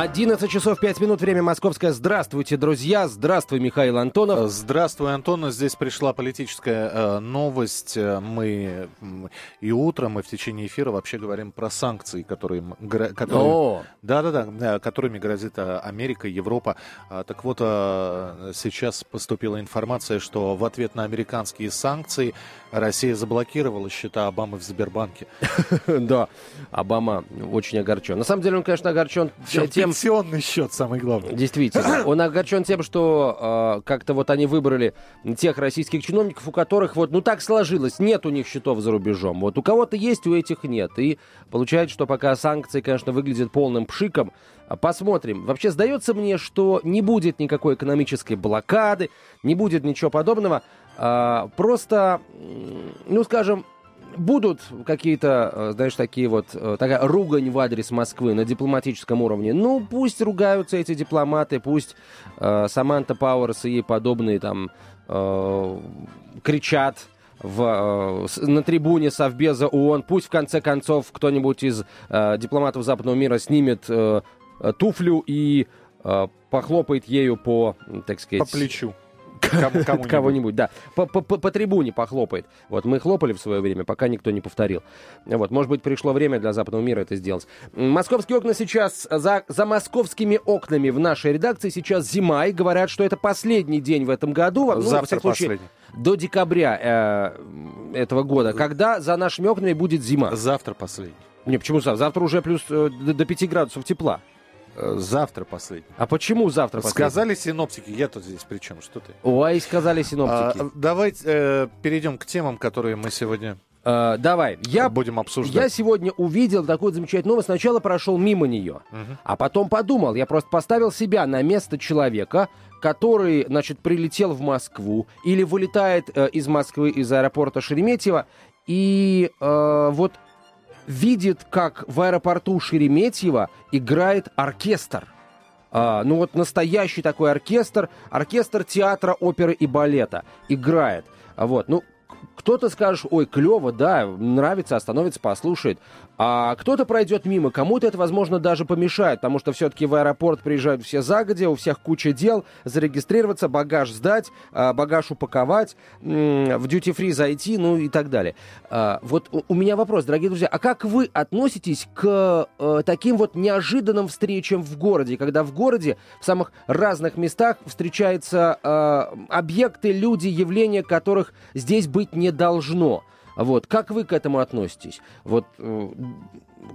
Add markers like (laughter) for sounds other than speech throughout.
11 часов 5 минут, время московское. Здравствуйте, друзья. Здравствуй, Михаил Антонов. Здравствуй, Антон. Здесь пришла политическая э, новость. Мы и утром, и в течение эфира вообще говорим про санкции, которые, которые, да, да, да, которыми грозит э, Америка, Европа. А, так вот, э, сейчас поступила информация, что в ответ на американские санкции Россия заблокировала счета Обамы в Сбербанке. (laughs) Да, Обама очень огорчен. На самом деле он, конечно, огорчен тем... Пенсионный счет, самый главный. Действительно. (clears throat) Он огорчен тем, что э, как-то вот они выбрали тех российских чиновников, у которых вот, ну так сложилось, нет у них счетов за рубежом. Вот у кого-то есть, у этих нет. И получается, что пока санкции, конечно, выглядят полным пшиком, Посмотрим. Вообще, сдается мне, что не будет никакой экономической блокады, не будет ничего подобного. А, просто, ну, скажем, будут какие-то, э, знаешь, такие вот, э, такая ругань в адрес Москвы на дипломатическом уровне. Ну, пусть ругаются эти дипломаты, пусть э, Саманта Пауэрс и подобные там э, кричат в, э, на трибуне Совбеза ООН. Пусть, в конце концов, кто-нибудь из э, дипломатов западного мира снимет э, туфлю и э, похлопает ею по, так сказать... По плечу. Кому-нибудь. Кого-нибудь, да. По, по, по трибуне похлопает. Вот мы хлопали в свое время, пока никто не повторил. Вот, может быть, пришло время для западного мира это сделать. Московские окна сейчас, за, за московскими окнами в нашей редакции сейчас зима, и говорят, что это последний день в этом году. Ну, Завтра во случае, последний. До декабря э, этого года, когда за нашими окнами будет зима. Завтра последний. Не, почему завтра? Завтра уже плюс э, до 5 градусов тепла. Э, завтра последний. А почему завтра последний? Сказали синоптики. Я тут здесь при чем? Что ты? Ой, сказали синоптики. А, давайте э, перейдем к темам, которые мы сегодня Uh, давай. Я, будем обсуждать. Я сегодня увидел такую замечательную новость. Сначала прошел мимо нее, uh-huh. а потом подумал. Я просто поставил себя на место человека, который, значит, прилетел в Москву или вылетает э, из Москвы из аэропорта Шереметьево и э, вот видит, как в аэропорту Шереметьево играет оркестр. А, ну вот настоящий такой оркестр, оркестр театра, оперы и балета играет. Вот, ну, кто-то скажет, ой, клево, да, нравится, остановится, послушает. А кто-то пройдет мимо, кому-то это, возможно, даже помешает, потому что все-таки в аэропорт приезжают все загодя, у всех куча дел, зарегистрироваться, багаж сдать, а, багаж упаковать, в duty-free зайти, ну и так далее. А, вот у меня вопрос, дорогие друзья, а как вы относитесь к э, таким вот неожиданным встречам в городе, когда в городе в самых разных местах встречаются э, объекты, люди, явления, которых здесь быть не должно? Вот. Как вы к этому относитесь? Вот, э,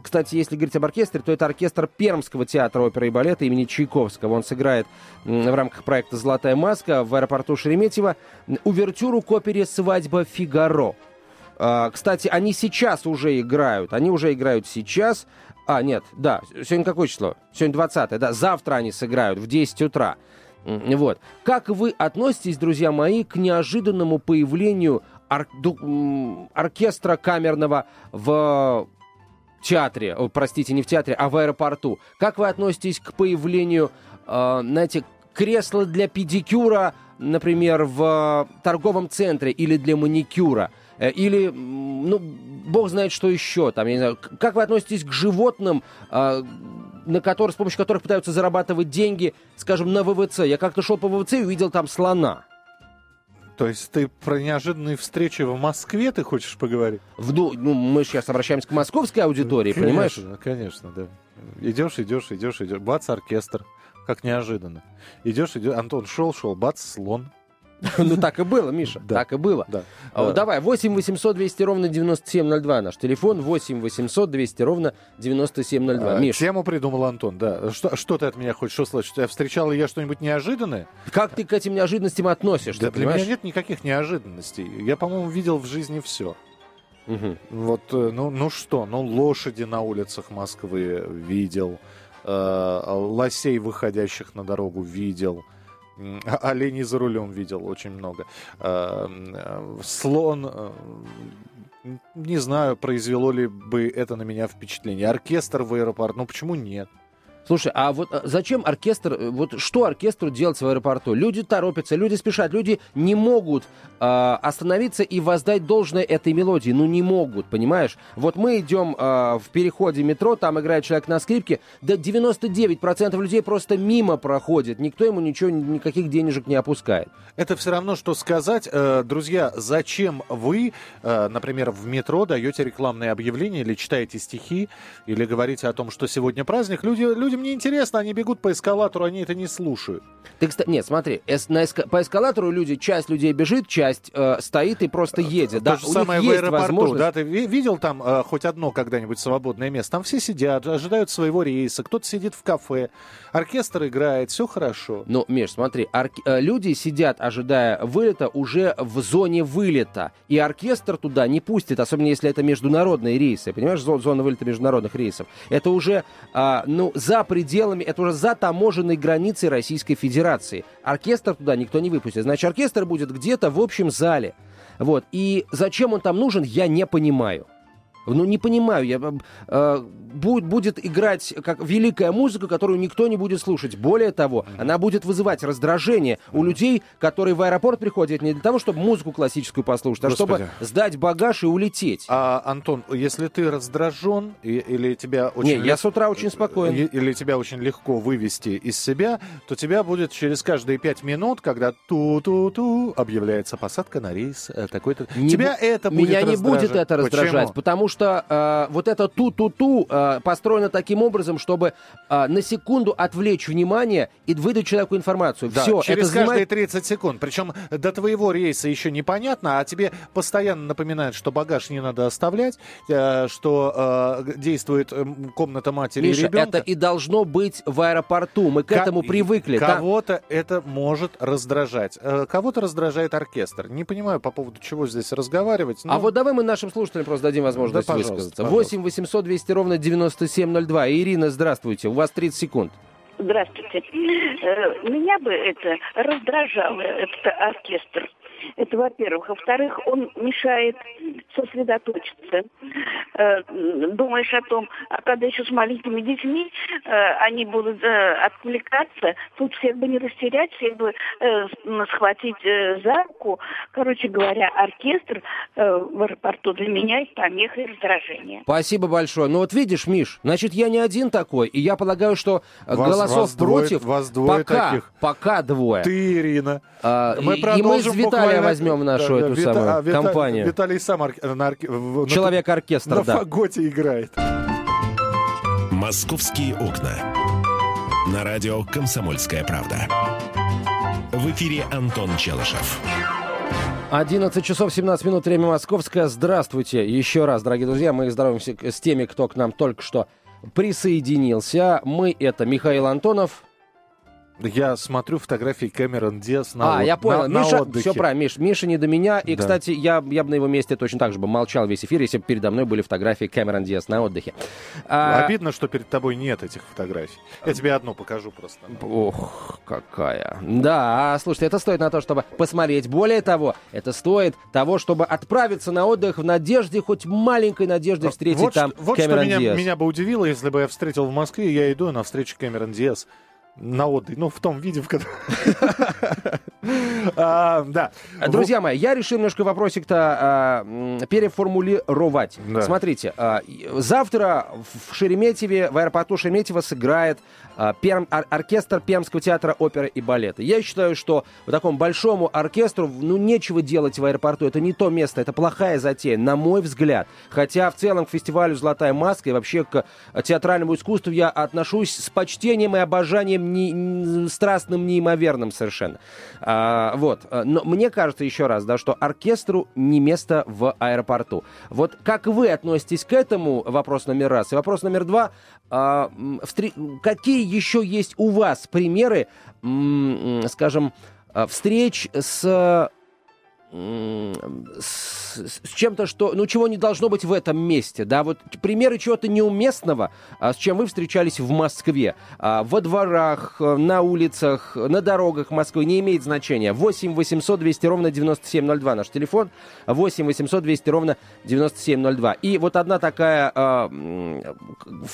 кстати, если говорить об оркестре, то это оркестр Пермского театра оперы и балета имени Чайковского. Он сыграет в рамках проекта «Золотая маска» в аэропорту Шереметьево увертюру к опере «Свадьба Фигаро». А, кстати, они сейчас уже играют. Они уже играют сейчас. А, нет, да, сегодня какое число? Сегодня 20 да, завтра они сыграют в 10 утра. Вот. Как вы относитесь, друзья мои, к неожиданному появлению ор, ду, оркестра камерного в театре, простите, не в театре, а в аэропорту. Как вы относитесь к появлению, э, знаете, кресла для педикюра, например, в торговом центре или для маникюра? Э, или, ну, бог знает, что еще там, я не знаю. Как вы относитесь к животным, э, на которые, с помощью которых пытаются зарабатывать деньги, скажем, на ВВЦ? Я как-то шел по ВВЦ и увидел там слона. То есть ты про неожиданные встречи в Москве ты хочешь поговорить? В, ну, мы сейчас обращаемся к московской аудитории, конечно, понимаешь? Конечно, да. Идешь, идешь, идешь, идешь. Бац, оркестр. Как неожиданно. Идешь, идешь. Антон шел, шел, бац, слон. (laughs) Ну, так и было, Миша, так и было. А, да. Давай, 8 800 200 ровно 9702 наш телефон, 8 800 200 ровно 9702. А, Миш. Тему придумал Антон, да. Что, что ты от меня хочешь услышать? Я встречал ли я что-нибудь неожиданное? Как ты к этим неожиданностям относишься, Да для меня нет никаких неожиданностей. Я, по-моему, видел в жизни все. Угу. Вот, э, ну, ну что, ну лошади на улицах Москвы видел, э, лосей, выходящих на дорогу, видел, Оленей за рулем видел очень много. Э, слон, э, не знаю, произвело ли бы это на меня впечатление. Оркестр в аэропорт, ну почему нет? Слушай, а вот э, зачем оркестр, э, вот что оркестру делать в аэропорту? Люди торопятся, люди спешат, люди не могут э, остановиться и воздать должное этой мелодии. Ну, не могут, понимаешь? Вот мы идем э, в переходе метро, там играет человек на скрипке, да 99% людей просто мимо проходит, никто ему ничего, никаких денежек не опускает. Это все равно, что сказать, э, друзья, зачем вы, э, например, в метро даете рекламные объявления или читаете стихи, или говорите о том, что сегодня праздник, люди, люди людям не интересно, они бегут по эскалатору, они это не слушают. Ты, кстати, нет, смотри, эс, на эска, по эскалатору люди, часть людей бежит, часть э, стоит и просто э, едет. То да, же самое в аэропорту, возможность... да, ты видел там э, хоть одно когда-нибудь свободное место? Там все сидят, ожидают своего рейса, кто-то сидит в кафе, оркестр играет, все хорошо. Ну, Миш, смотри, орк... Э, люди сидят, ожидая вылета, уже в зоне вылета, и оркестр туда не пустит, особенно если это международные рейсы, понимаешь, зона вылета международных рейсов. Это уже, э, ну, за пределами, это уже за таможенной границей Российской Федерации. Оркестр туда никто не выпустит. Значит, оркестр будет где-то в общем зале. Вот. И зачем он там нужен, я не понимаю. Ну, не понимаю, я, э, будет, будет играть как великая музыка, которую никто не будет слушать. Более того, она будет вызывать раздражение у людей, которые в аэропорт приходят не для того, чтобы музыку классическую послушать, а Господи. чтобы сдать багаж и улететь. А, Антон, если ты раздражен и, или тебя очень... Не, лег... я с утра очень спокоен. Или тебя очень легко вывести из себя, то тебя будет через каждые пять минут, когда ту-ту-ту объявляется посадка на рейс э, такой-то. Не тебя б... это будет Меня не будет это раздражать, Почему? потому что э, вот это ту-ту-ту э, построено таким образом, чтобы э, на секунду отвлечь внимание и выдать человеку информацию. Да, Все, через это каждые 30 секунд. Причем до твоего рейса еще непонятно, а тебе постоянно напоминают, что багаж не надо оставлять, э, что э, действует э, комната матери Миша, и ребенка. это и должно быть в аэропорту. Мы к Ко- этому привыкли. Кого-то да? это может раздражать. Э, кого-то раздражает оркестр. Не понимаю, по поводу чего здесь разговаривать. Но... А вот давай мы нашим слушателям просто дадим возможность да, высказаться. 8 800 200 ровно 9702. Ирина, здравствуйте. У вас 30 секунд. Здравствуйте. Э, меня бы это раздражало, этот оркестр. Это во-первых. Во-вторых, он мешает сосредоточиться. Э, думаешь о том, а когда еще с маленькими детьми э, они будут э, отвлекаться, тут всех бы не растерять, всех бы схватить за руку. Короче говоря, оркестр в аэропорту для меня и помеха и раздражение. Спасибо большое. Ну вот видишь, Миш, значит, я не один такой, и я полагаю, что вас, голосов вас против двое, вас двое пока, таких. пока двое. Ты, Ирина. А, мы и, и мы с Виталия возьмем нашу да, эту Вита, самую а, компанию. Виталий сам ар, на, на, Человек-оркестр, на да. фаготе играет. «Московские окна». На радио «Комсомольская правда». В эфире Антон Челышев. 11 часов 17 минут, время московское. Здравствуйте еще раз, дорогие друзья. Мы здороваемся с теми, кто к нам только что присоединился. Мы это Михаил Антонов, я смотрю фотографии Кэмерон Диас на, а, от... я понял. на, Миша, на отдыхе. Все правильно, Миш, Миша не до меня. И, да. кстати, я, я бы на его месте точно так же бы молчал весь эфир, если бы передо мной были фотографии Кэмерон Диас на отдыхе. А... Обидно, что перед тобой нет этих фотографий. Я тебе одну покажу просто. Ох, какая. Да, слушайте, это стоит на то, чтобы посмотреть. Более того, это стоит того, чтобы отправиться на отдых в надежде, хоть маленькой надежде встретить вот там вот Кэмерон что меня, меня бы удивило, если бы я встретил в Москве, я иду на встречу Кэмерон Диас на отдых, ну, в том виде, в котором... (laughs) (laughs) а, да. Друзья мои, я решил немножко вопросик-то а, переформулировать. Да. Смотрите, а, завтра в Шереметьеве, в аэропорту Шереметьево сыграет а, перм, ор, оркестр Пермского театра оперы и балета. Я считаю, что в таком большому оркестру, ну, нечего делать в аэропорту. Это не то место, это плохая затея, на мой взгляд. Хотя в целом к фестивалю «Золотая маска» и вообще к театральному искусству я отношусь с почтением и обожанием не, страстным, неимоверным совершенно. А, вот. Но мне кажется, еще раз, да, что оркестру не место в аэропорту. Вот как вы относитесь к этому, вопрос номер раз. И вопрос номер два. А, встр... Какие еще есть у вас примеры, скажем, а, встреч с с, с чем-то, что, ну, чего не должно быть в этом месте, да, вот примеры чего-то неуместного, а, с чем вы встречались в Москве, а, во дворах, на улицах, на дорогах Москвы, не имеет значения. 8 800 200 ровно 9702 наш телефон, 8 800 200 ровно 9702. И вот одна такая а,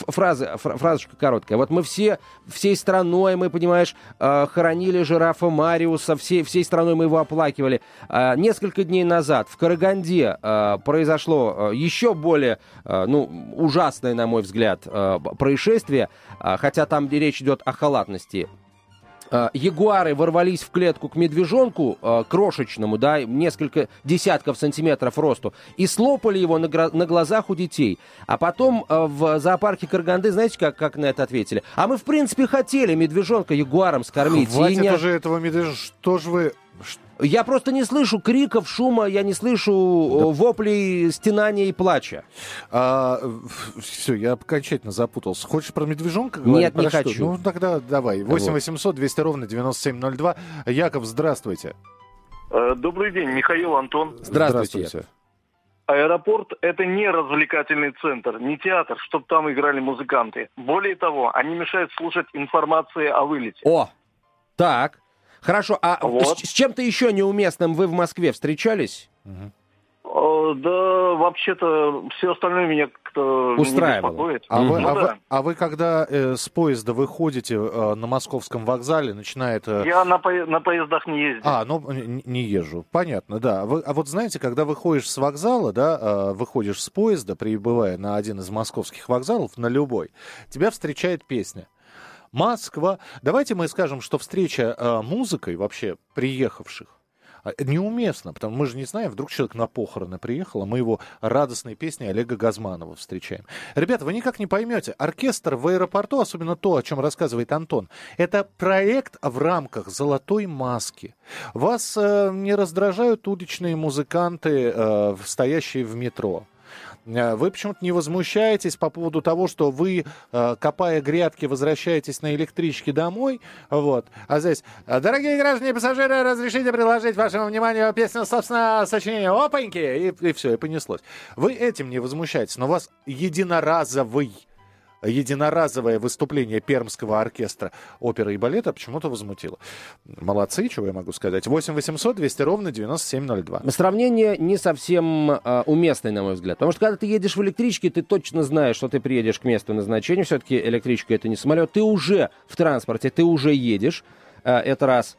фраза, фразочка короткая. Вот мы все, всей страной, мы, понимаешь, а, хоронили жирафа Мариуса, всей, всей страной мы его оплакивали. А, несколько дней назад в Караганде а, произошло еще более, ну, ужасное, на мой взгляд, происшествие, хотя там, речь идет о халатности э, ягуары ворвались в клетку к медвежонку э, крошечному, да, несколько десятков сантиметров росту, и слопали его на, на глазах у детей. А потом э, в зоопарке Карганды, знаете, как, как на это ответили? А мы, в принципе, хотели медвежонка ягуаром скормить. Хватит не... уже этого медвежа, что же вы... Я просто не слышу криков, шума, я не слышу да. воплей, стенания и плача. А, все, я окончательно запутался. Хочешь про медвежонка говорить? Нет, про не что? хочу. Ну, тогда давай. 8 800 200 ровно 9702. Яков, здравствуйте. Э, добрый день, Михаил Антон. Здравствуйте. Здравствуйте. Аэропорт – это не развлекательный центр, не театр, чтобы там играли музыканты. Более того, они мешают слушать информации о вылете. О, так. Хорошо, а вот. с, с чем-то еще неуместным вы в Москве встречались? Угу. Да, вообще-то все остальное меня как-то устраивало. А, вы, ну, а, да. вы, а вы когда э, с поезда выходите э, на московском вокзале, начинает... Э... Я на, по... на поездах не езжу. А, ну не, не езжу. Понятно, да. Вы, а вот знаете, когда выходишь с вокзала, да, э, выходишь с поезда, прибывая на один из московских вокзалов, на любой, тебя встречает песня. Москва. Давайте мы скажем, что встреча э, музыкой вообще приехавших а, неуместно, потому мы же не знаем, вдруг человек на похороны приехал, а мы его радостной песней Олега Газманова встречаем. Ребята, вы никак не поймете, оркестр в аэропорту, особенно то, о чем рассказывает Антон, это проект в рамках «Золотой маски». Вас э, не раздражают уличные музыканты, э, стоящие в метро. Э, вы почему-то не возмущаетесь по поводу того, что вы, э, копая грядки, возвращаетесь на электричке домой. Вот. А здесь, «Э, дорогие граждане и пассажиры, разрешите предложить вашему вниманию песню, собственно, сочинения «Опаньки!» И, и все, и понеслось. Вы этим не возмущаетесь, но у вас единоразовый единоразовое выступление Пермского оркестра оперы и балета почему-то возмутило. Молодцы, чего я могу сказать. 8 800 200 ровно 9702. Сравнение не совсем э, уместное, на мой взгляд. Потому что когда ты едешь в электричке, ты точно знаешь, что ты приедешь к месту назначения. Все-таки электричка это не самолет. Ты уже в транспорте, ты уже едешь. Э, это раз.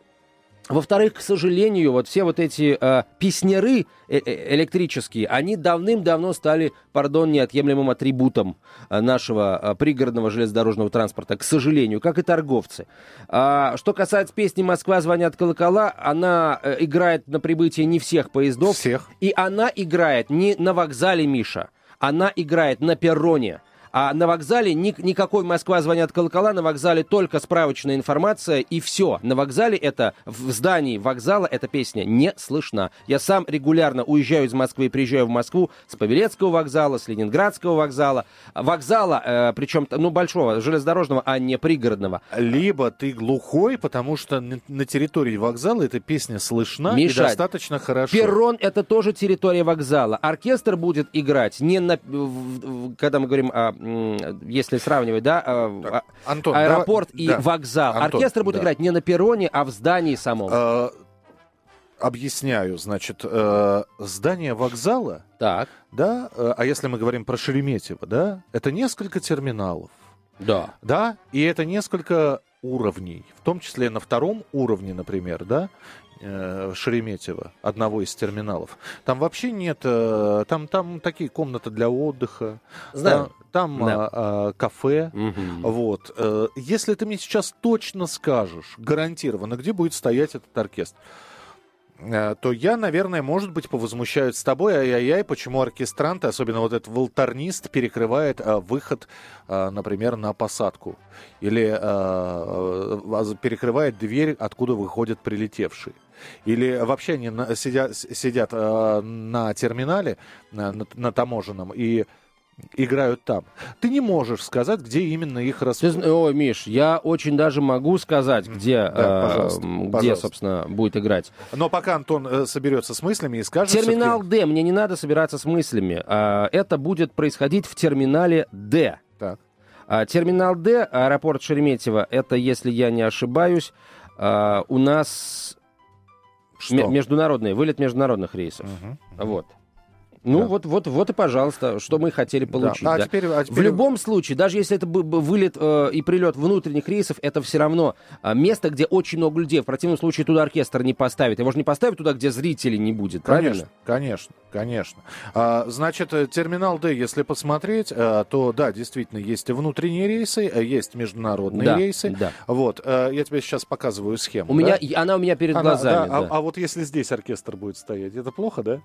Во-вторых, к сожалению, вот все вот эти э, песнеры э -э электрические, они давным-давно стали, пардон, неотъемлемым атрибутом э, нашего э, пригородного железнодорожного транспорта, к сожалению, как и торговцы. А, что касается песни «Москва звонят колокола», она э, играет на прибытии не всех поездов. Всех. И она играет не на вокзале, Миша, она играет на перроне. А на вокзале ни, никакой Москва звонят колокола, на вокзале только справочная информация и все. На вокзале это, в здании вокзала эта песня не слышна. Я сам регулярно уезжаю из Москвы и приезжаю в Москву с Павелецкого вокзала, с Ленинградского вокзала. Вокзала, э, причем, ну, большого, железнодорожного, а не пригородного. Либо ты глухой, потому что на территории вокзала эта песня слышна Миша, и достаточно хорошо. Перрон — это тоже территория вокзала. Оркестр будет играть не на... Когда мы говорим о если сравнивать, да, а, так, а, Антон, аэропорт давай, и да, вокзал. Антон, Оркестр будет да. играть не на перроне, а в здании самом. А, объясняю, значит, э, здание вокзала, так. да, э, а если мы говорим про Шереметьево, да, это несколько терминалов. Да. Да, и это несколько уровней, в том числе на втором уровне, например, да, э, Шереметьево, одного из терминалов. Там вообще нет, э, там, там такие комнаты для отдыха. Знаю. Там, там да. а, кафе. Угу. Вот. Э, если ты мне сейчас точно скажешь, гарантированно, где будет стоять этот оркестр, Э, то я, наверное, может быть, повозмущаюсь с тобой, ай-яй-яй, почему оркестранты, особенно вот этот волторнист, перекрывает а, выход, а, например, на посадку. Или а, перекрывает дверь, откуда выходят прилетевшие. Или вообще они на, сидят, сидят а, на терминале, на, на таможенном, и играют там. Ты не можешь сказать, где именно их расположили. Ой, Миш, я очень даже могу сказать, где, да, э, пожалуйста, где пожалуйста. собственно, будет играть. Но пока Антон э, соберется с мыслями и скажет... Терминал Д, мне не надо собираться с мыслями. Э, это будет происходить в терминале Д. Так. А, терминал Д, аэропорт Шереметьево, это, если я не ошибаюсь, а, у нас Что? международный, вылет международных рейсов. Угу. Вот. Ну, да. вот, вот, вот и, пожалуйста, что мы хотели получить. Да. А да. Теперь, а теперь... В любом случае, даже если это вылет э, и прилет внутренних рейсов, это все равно э, место, где очень много людей. В противном случае туда оркестр не поставит. Его же не поставят туда, где зрителей не будет, конечно, правильно? Конечно, конечно. А, значит, э, терминал Д, если посмотреть, а, то да, действительно, есть внутренние рейсы, есть международные да, рейсы. Да. Вот, а, я тебе сейчас показываю схему. У да? меня, она у меня перед она, глазами. Да, а, да. А, а вот если здесь оркестр будет стоять, это плохо, да?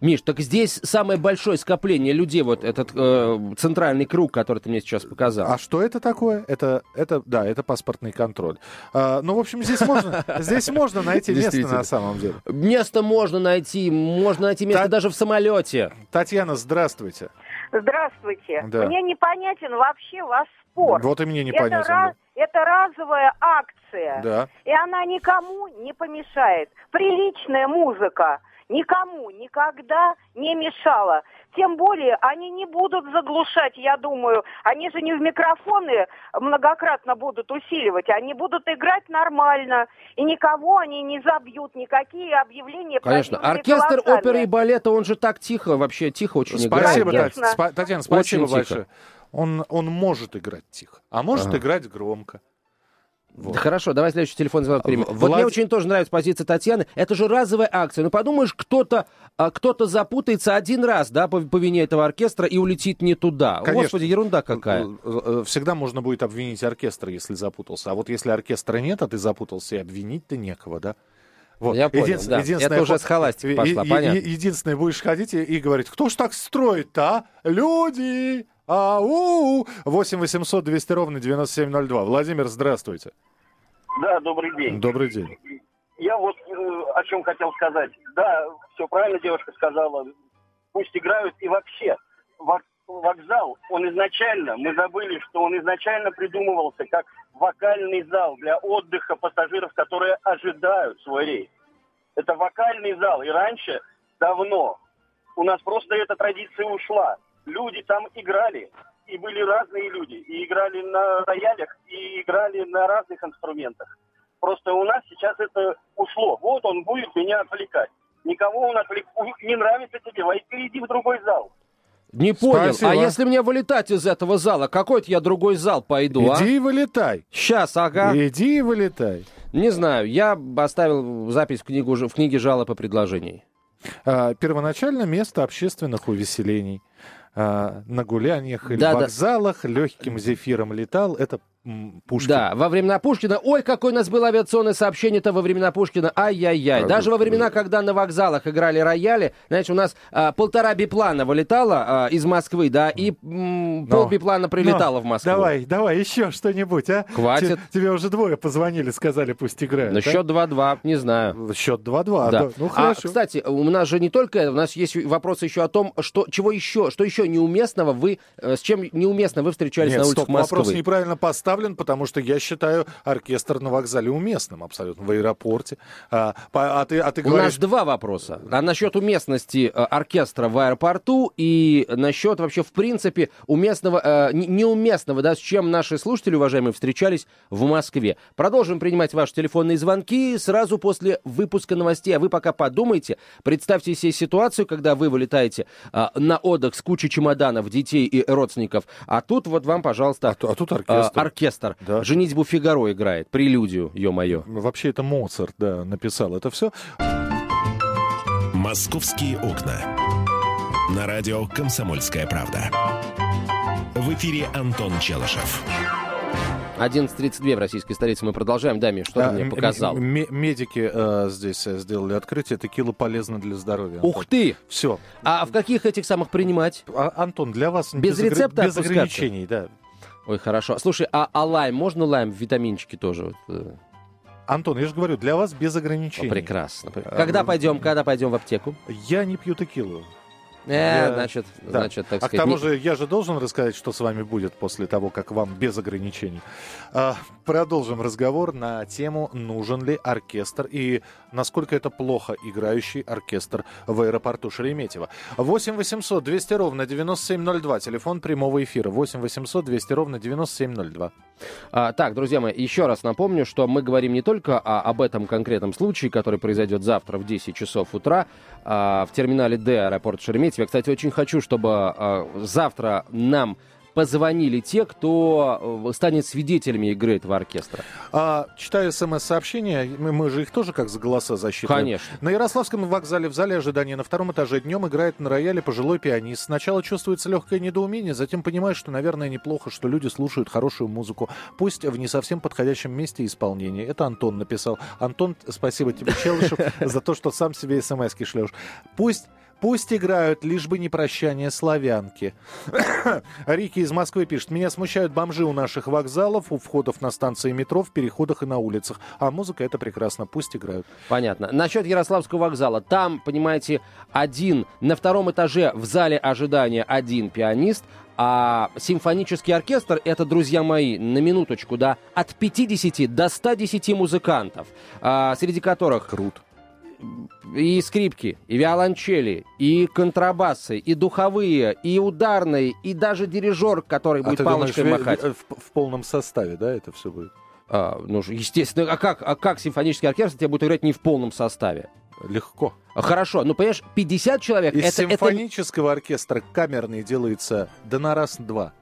Миш, так здесь самое большое скопление людей, вот этот э, центральный круг, который ты мне сейчас показал. А что это такое? Это, это да, это паспортный контроль. А, ну, в общем, здесь можно, здесь можно найти место на самом деле. Место можно найти, можно найти место даже в самолете. Татьяна, здравствуйте. Здравствуйте. Да. Мне непонятен вообще ваш спор. Вот и мне непонятен. Это, да. это разовая акция. Да. И она никому не помешает. Приличная музыка никому никогда не мешала. Тем более они не будут заглушать, я думаю. Они же не в микрофоны многократно будут усиливать. Они будут играть нормально. И никого они не забьют. Никакие объявления Конечно. Оркестр колоссальные. оперы и балета, он же так тихо, вообще тихо очень спасибо, играет. Спасибо? Татьяна, спасибо очень большое. Тихо. Он, он может играть тихо, а может ага. играть громко. Вот. Да хорошо, давай следующий телефон звонок примем. Влад... Вот мне очень тоже нравится позиция Татьяны. Это же разовая акция. Ну, подумаешь, кто-то а, кто запутается один раз, да, по, по вине этого оркестра и улетит не туда. Конечно. Господи, ерунда какая. Всегда можно будет обвинить оркестр, если запутался. А вот если оркестра нет, а ты запутался, и обвинить-то некого, да? Вот. Я понял, Един... да. Это уже с холастики пошла, е- понятно. Единственное, будешь ходить и, и говорить, кто ж так строит-то, а? Люди! Ау! 8 800 200 ровно 9702. Владимир, здравствуйте. Да, добрый день. Добрый день. Я вот э, о чем хотел сказать. Да, все правильно девушка сказала. Пусть играют и вообще. Вокзал, он изначально, мы забыли, что он изначально придумывался как вокальный зал для отдыха пассажиров, которые ожидают свой рейс. Это вокальный зал. И раньше, давно, у нас просто эта традиция ушла. Люди там играли, и были разные люди. И играли на роялях, и играли на разных инструментах. Просто у нас сейчас это ушло. Вот он будет меня отвлекать. Никого он отвлек... Не нравится тебе, войди, перейди в другой зал. Не понял. А Спасибо. А если мне вылетать из этого зала, какой-то я другой зал пойду, а? Иди а? и вылетай. Сейчас, ага. Иди и вылетай. Не знаю, я оставил запись в, книгу, в книге жалоб и предложений. А, первоначально место общественных увеселений. А, на гуляниях или да, вокзалах, да. легким зефиром летал. Это Пушкин. Да, во времена Пушкина. Ой, какое у нас было авиационное сообщение-то во времена Пушкина. Ай-яй-яй. А, Даже во времена, когда на вокзалах играли рояли, знаете, у нас а, полтора биплана вылетало а, из Москвы, да, и м, пол биплана прилетало но, в Москву. Давай, давай, еще что-нибудь, а? Хватит. Т- тебе уже двое позвонили, сказали, пусть играют. Ну, а? счет 2-2, не знаю. Счет 2-2, да. Ну, хорошо. А, кстати, у нас же не только, у нас есть вопросы еще о том, что, чего еще, что еще неуместного вы, э, с чем неуместно вы встречались Нет, на улицах стоп, Москвы. вопрос неправильно поставлен поставлен, потому что я считаю оркестр на вокзале уместным абсолютно, в аэропорте. А, а, ты, а ты говоришь... У нас два вопроса. А насчет уместности э, оркестра в аэропорту и насчет вообще, в принципе, уместного, э, неуместного, да, с чем наши слушатели, уважаемые, встречались в Москве. Продолжим принимать ваши телефонные звонки сразу после выпуска новостей. А вы пока подумайте, представьте себе ситуацию, когда вы вылетаете э, на отдых с кучей чемоданов, детей и родственников, а тут вот вам, пожалуйста, а, а тут оркестр. Э, оркестр оркестр. Да. «Женитьбу Фигаро» играет, прелюдию, ё-моё. Вообще это Моцарт, да, написал это все. «Московские окна». На радио «Комсомольская правда». В эфире Антон Челышев. 11.32 в российской столице. Мы продолжаем. Дами, что а, ты мне показал? Медики э, здесь э, сделали открытие. Текила полезна для здоровья. Ух ты! Все. А в каких этих самых принимать? А, Антон, для вас без, без рецепта Без ограничений, да. Ой, хорошо. Слушай, а, а лайм, можно лайм, витаминчики тоже? Э? Антон, я же говорю, для вас без ограничений. О, прекрасно. Когда пойдем, когда пойдем в аптеку? Я не пью текилу. Э, значит, да. значит, так сказать... А к тому же, я же должен рассказать, что с вами будет после того, как вам без ограничений. А, продолжим разговор на тему, нужен ли оркестр и насколько это плохо играющий оркестр в аэропорту Шереметьево. 8 800 200 ровно 9702, телефон прямого эфира. 8 800 200 ровно 9702. А, так, друзья мои, еще раз напомню, что мы говорим не только о, об этом конкретном случае, который произойдет завтра в 10 часов утра а, в терминале Д аэропорта Шереметьево. Я, кстати, очень хочу, чтобы а, завтра нам позвонили те, кто э, станет свидетелями игры этого оркестра. А, читаю смс-сообщения, мы, мы же их тоже как за голоса засчитываем. Конечно. На Ярославском вокзале в зале ожидания на втором этаже днем играет на рояле пожилой пианист. Сначала чувствуется легкое недоумение, затем понимаешь, что, наверное, неплохо, что люди слушают хорошую музыку, пусть в не совсем подходящем месте исполнения. Это Антон написал. Антон, спасибо тебе, Челышев, (laughs) за то, что сам себе смс-ки шлешь. Пусть Пусть играют, лишь бы не прощание славянки. (coughs) Рики из Москвы пишет. Меня смущают бомжи у наших вокзалов, у входов на станции метро, в переходах и на улицах. А музыка это прекрасно. Пусть играют. Понятно. Насчет Ярославского вокзала. Там, понимаете, один, на втором этаже в зале ожидания один пианист, а симфонический оркестр это, друзья мои, на минуточку, да, от 50 до 110 музыкантов, а, среди которых... Круто и скрипки, и виолончели, и контрабасы, и духовые, и ударные, и даже дирижер, который а будет палочкой думаешь, махать. В, в, полном составе, да, это все будет? А, ну, естественно, а как, а как симфонический оркестр тебе будет играть не в полном составе? Легко. А, хорошо, ну, понимаешь, 50 человек... Из это, симфонического это... оркестра камерный делается да на раз-два.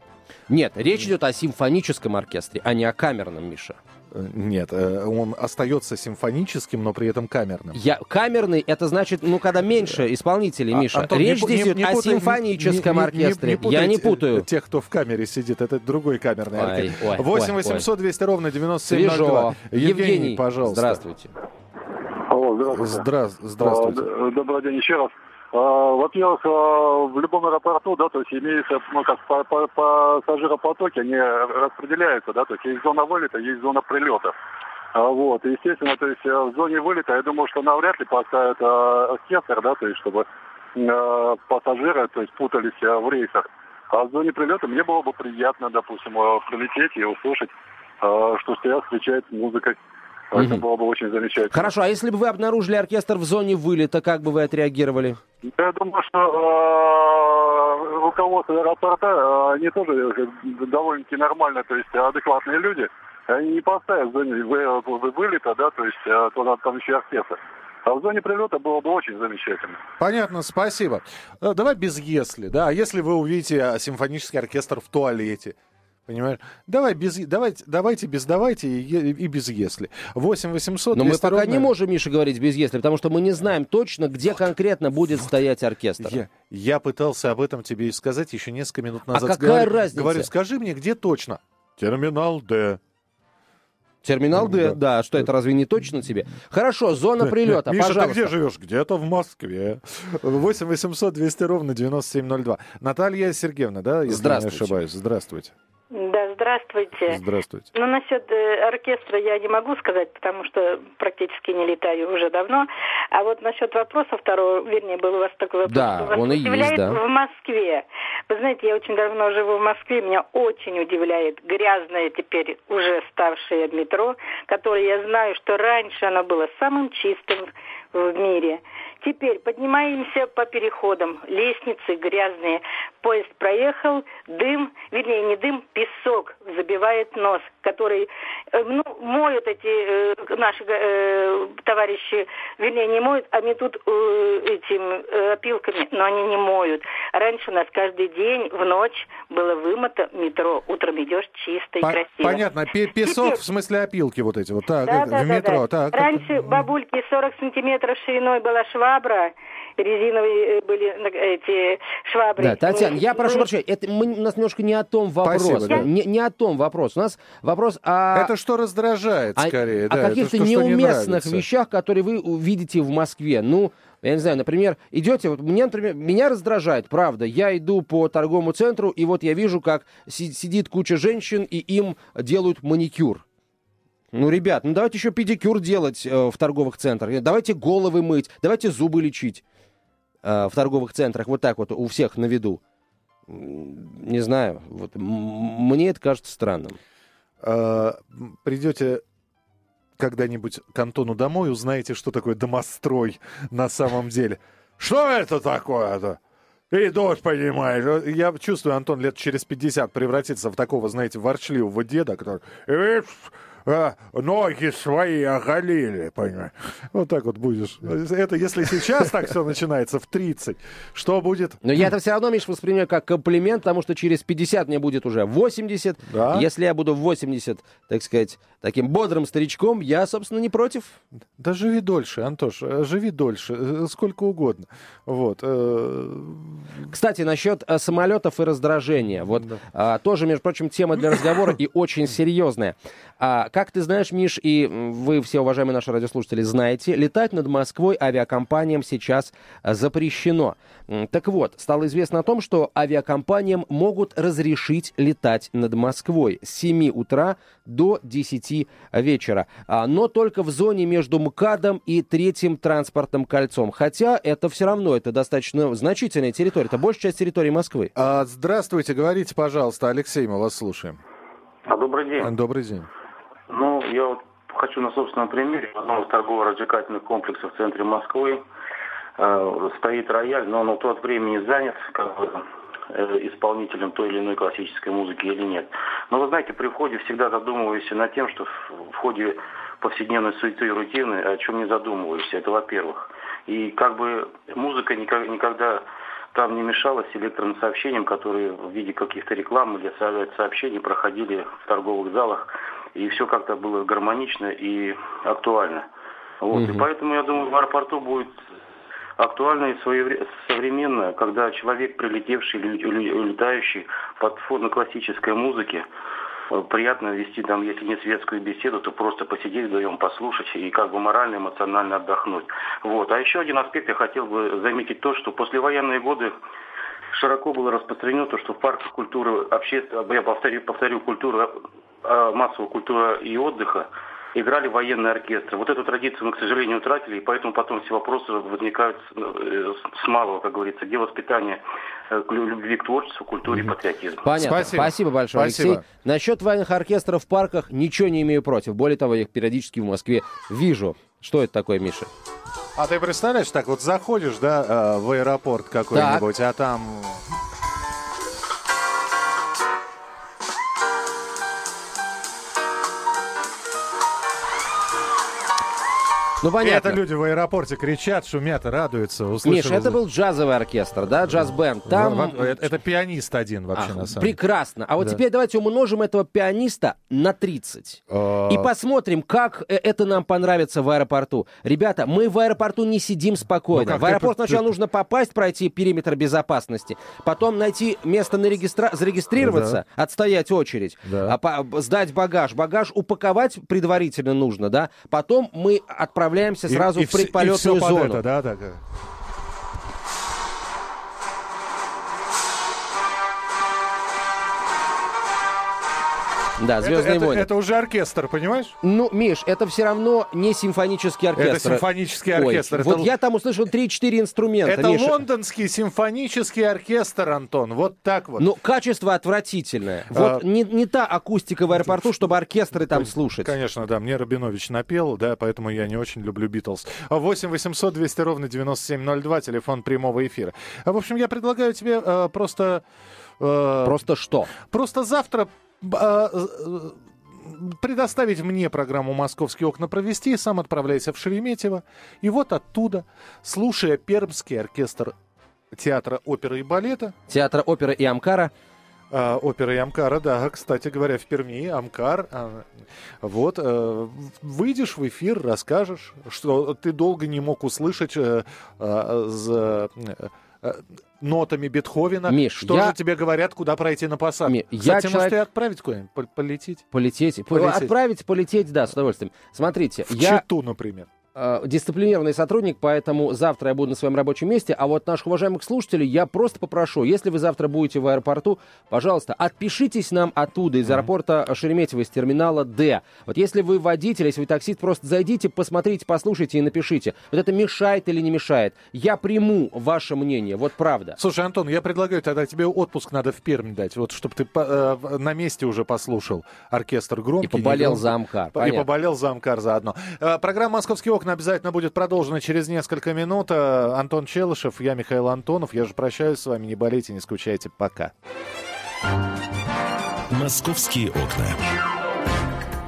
Нет, речь идет о симфоническом оркестре, а не о камерном, Миша. Нет, э, он остается симфоническим, но при этом камерным. Я, камерный, это значит, ну, когда меньше исполнителей, а, Миша. Антон, Речь здесь идет о симфоническом не, оркестре. Не, не, не Я не путаю. Тех, кто в камере сидит, это другой камерный ой, оркестр. Ой, 8 800 200 ровно 9702. Евгений, Евгений, пожалуйста. Здравствуйте. Алло, здравствуйте. Здра- здравствуйте. А, добрый день еще раз. А, во-первых, а, в любом аэропорту, да, то есть имеется, ну, как по, по, пассажиропотоки, они распределяются, да, то есть есть зона вылета, есть зона прилета. А, вот, естественно, то есть в зоне вылета, я думаю, что навряд ли поставят оркестр, да, то есть чтобы пассажиры, то есть путались в рейсах. А в зоне прилета мне было бы приятно, допустим, прилететь и услышать, что стоят, встречает музыкой. Это было бы очень замечательно. Хорошо, а если бы вы обнаружили оркестр в зоне вылета, как бы вы отреагировали? Я думаю, что э, руководство аэропорта, э, они тоже довольно-таки нормально, то есть адекватные люди. Они не поставят в зоне вы, вы, вылета, да, то есть э, туда там еще оркестр. А в зоне прилета было бы очень замечательно. Понятно, спасибо. Давай без «если», да. А если вы увидите симфонический оркестр в туалете, Понимаешь? Давай без, давайте, давайте без давайте и, и без если. 8 800 Но мы пока ровно... не можем, Миша, говорить без если, потому что мы не знаем точно, где вот, конкретно будет вот. стоять оркестр. Я, я пытался об этом тебе сказать еще несколько минут а назад. А какая говорю, разница? Говорю, скажи мне, где точно? Терминал Д. Терминал Д, да. да. Что это разве не точно тебе? Хорошо, зона прилета, Миша, пожалуйста. ты где живешь? Где-то в Москве. 8 800 200 ровно 9702. Наталья Сергеевна, да? Если Здравствуйте. не ошибаюсь. Здравствуйте. Да, здравствуйте. Здравствуйте. Ну, насчет э, оркестра я не могу сказать, потому что практически не летаю уже давно. А вот насчет вопроса второго, вернее, был у вас такой вопрос. Да, вас он и есть, да. в Москве. Вы знаете, я очень давно живу в Москве, меня очень удивляет грязное теперь уже ставшее метро, которое я знаю, что раньше оно было самым чистым в мире. Теперь поднимаемся по переходам. Лестницы грязные. Поезд проехал, дым, вернее, не дым, песок забивает нос, который, э, ну, моют эти э, наши э, товарищи, вернее, не моют, они тут э, этим э, опилками, (laughs) но они не моют. Раньше у нас каждый день в ночь было вымыто метро. Утром идешь чисто и По- красиво. Понятно. Песок, Теперь... в смысле опилки вот эти вот. Так, да, да, в метро. Да, да. Так. Раньше бабульки 40 сантиметров шириной была шва швабра, резиновые э, были эти швабры. Да, Татьяна, я прошу прощения, это мы, у нас немножко не о том вопрос. Спасибо, да. не, не о том вопрос. У нас вопрос о... Это что раздражает, скорее. О, да, о каких-то неуместных не вещах, которые вы увидите в Москве. Ну, я не знаю, например, идете, вот меня, например, меня раздражает, правда, я иду по торговому центру, и вот я вижу, как сидит куча женщин, и им делают маникюр. Ну, ребят, ну давайте еще педикюр делать э, в торговых центрах. Давайте головы мыть, давайте зубы лечить. Э, в торговых центрах вот так вот у всех на виду, не знаю, вот мне это кажется странным. А, придете когда-нибудь к Антону домой, узнаете, что такое домострой на самом деле. Что это такое-то? И дождь, понимаешь. Я чувствую, Антон лет через 50 превратится в такого, знаете, ворчливого деда, который а, ноги свои оголили, понимаешь? Вот так вот будешь. Это если сейчас так все начинается в 30, что будет? Но я это все равно, Миш, воспринимаю как комплимент, потому что через 50 мне будет уже 80. Да? Если я буду в 80, так сказать, таким бодрым старичком, я, собственно, не против. Да живи дольше, Антош, э, живи дольше, э, сколько угодно. Вот. Э. Кстати, насчет самолетов и раздражения. Вот да. а, тоже, между прочим, тема для разговора и очень серьезная. А, как ты знаешь, Миш, и вы все, уважаемые наши радиослушатели, знаете, летать над Москвой авиакомпаниям сейчас э, запрещено. Так вот, стало известно о том, что авиакомпаниям могут разрешить летать над Москвой с 7 утра до 10 вечера, а, но только в зоне между МКАДом и Третьим транспортным кольцом. Хотя это все равно, это достаточно значительная территория, это большая часть территории Москвы. А, здравствуйте, говорите, пожалуйста, Алексей, мы вас слушаем. А, добрый день. Добрый день. Ну, я вот хочу на собственном примере. В одном из торгово-развлекательных комплексов в центре Москвы э, стоит рояль, но он в тот времени занят как бы, э, исполнителем той или иной классической музыки или нет. Но вы знаете, при входе всегда задумываешься над тем, что в ходе повседневной суеты и рутины о чем не задумываешься. Это во-первых. И как бы музыка никогда там не мешалась электронным сообщениям, которые в виде каких-то реклам или сообщений проходили в торговых залах и все как-то было гармонично и актуально. Вот. Угу. И поэтому, я думаю, в аэропорту будет актуально и современно, когда человек, прилетевший или летающий под фон классической музыки, э, приятно вести там, если не светскую беседу, то просто посидеть вдвоем, послушать и как бы морально, эмоционально отдохнуть. Вот. А еще один аспект я хотел бы заметить то, что послевоенные годы широко было распространено то, что в парках культуры, обще... я повторю, повторю, культура а, массовая культура и отдыха играли военные оркестры. Вот эту традицию мы, к сожалению, утратили, и поэтому потом все вопросы возникают с э, малого, как говорится, где воспитание э, любви к творчеству, культуре и патриотизму. Понятно. Спасибо, Спасибо большое, Спасибо. Алексей. Насчет военных оркестров в парках ничего не имею против. Более того, я их периодически в Москве вижу. Что это такое, Миша? А ты представляешь, так вот заходишь, да, э, в аэропорт какой-нибудь, а там Ну, понятно. это люди в аэропорте кричат, шумят, радуются. Услышали... Миша, это был джазовый оркестр, да, джаз-бенд. Там... Это, это пианист один вообще, а, на самом деле. Прекрасно. А вот да. теперь давайте умножим этого пианиста на 30. А... И посмотрим, как э, это нам понравится в аэропорту. Ребята, мы в аэропорту не сидим спокойно. Ну, в аэропорт ты... сначала нужно попасть, пройти периметр безопасности, потом найти место на регистра... зарегистрироваться, да. отстоять очередь, да. а, по... сдать багаж. Багаж упаковать предварительно нужно, да? Потом мы отправляем отправляемся сразу и, в предполетную и зону. Это, да, так. Да, Звездные это, войны. Это, это уже оркестр, понимаешь? Ну, Миш, это все равно не симфонический оркестр. Это симфонический оркестр. Ой, это... Вот я там услышал 3-4 инструмента. Это Миша. лондонский симфонический оркестр, Антон. Вот так вот. Ну, качество отвратительное. А... Вот не, не та акустика в аэропорту, чтобы оркестры там слушать. Конечно, да. Мне Рабинович напел, да, поэтому я не очень люблю Битлз. 8 800 200 ровно 9702, телефон прямого эфира. А, в общем, я предлагаю тебе э, просто... Э, просто что? Просто завтра предоставить мне программу «Московские окна» провести, сам отправляйся в Шереметьево. И вот оттуда, слушая Пермский оркестр театра оперы и балета. Театра оперы и Амкара. А, опера и Амкара, да, кстати говоря, в Перми, Амкар. А, вот, а, выйдешь в эфир, расскажешь, что ты долго не мог услышать а, а, за, а, нотами Бетховена. Миш, что я... же тебе говорят, куда пройти на посадку? Ми... Кстати, я человек... может, и отправить куда-нибудь? Полететь? Полететь. полететь. Отправить, полететь, да, с удовольствием. Смотрите, В я... Читу, например. Э, дисциплинированный сотрудник, поэтому завтра я буду на своем рабочем месте. А вот наших уважаемых слушателей я просто попрошу, если вы завтра будете в аэропорту, пожалуйста, отпишитесь нам оттуда, из аэропорта Шереметьево, из терминала Д. Вот если вы водитель, если вы таксист, просто зайдите, посмотрите, послушайте и напишите. Вот это мешает или не мешает. Я приму ваше мнение, вот правда. Слушай, Антон, я предлагаю тогда тебе отпуск надо в Пермь дать, вот чтобы ты э, на месте уже послушал оркестр громкий. И поболел за Амкар. И поболел за Амкар заодно. Э, программа «Московские окна» обязательно будет продолжена через несколько минут. Э, Антон Челышев, я Михаил Антонов. Я же прощаюсь с вами. Не болейте, не скучайте. Пока. «Московские окна».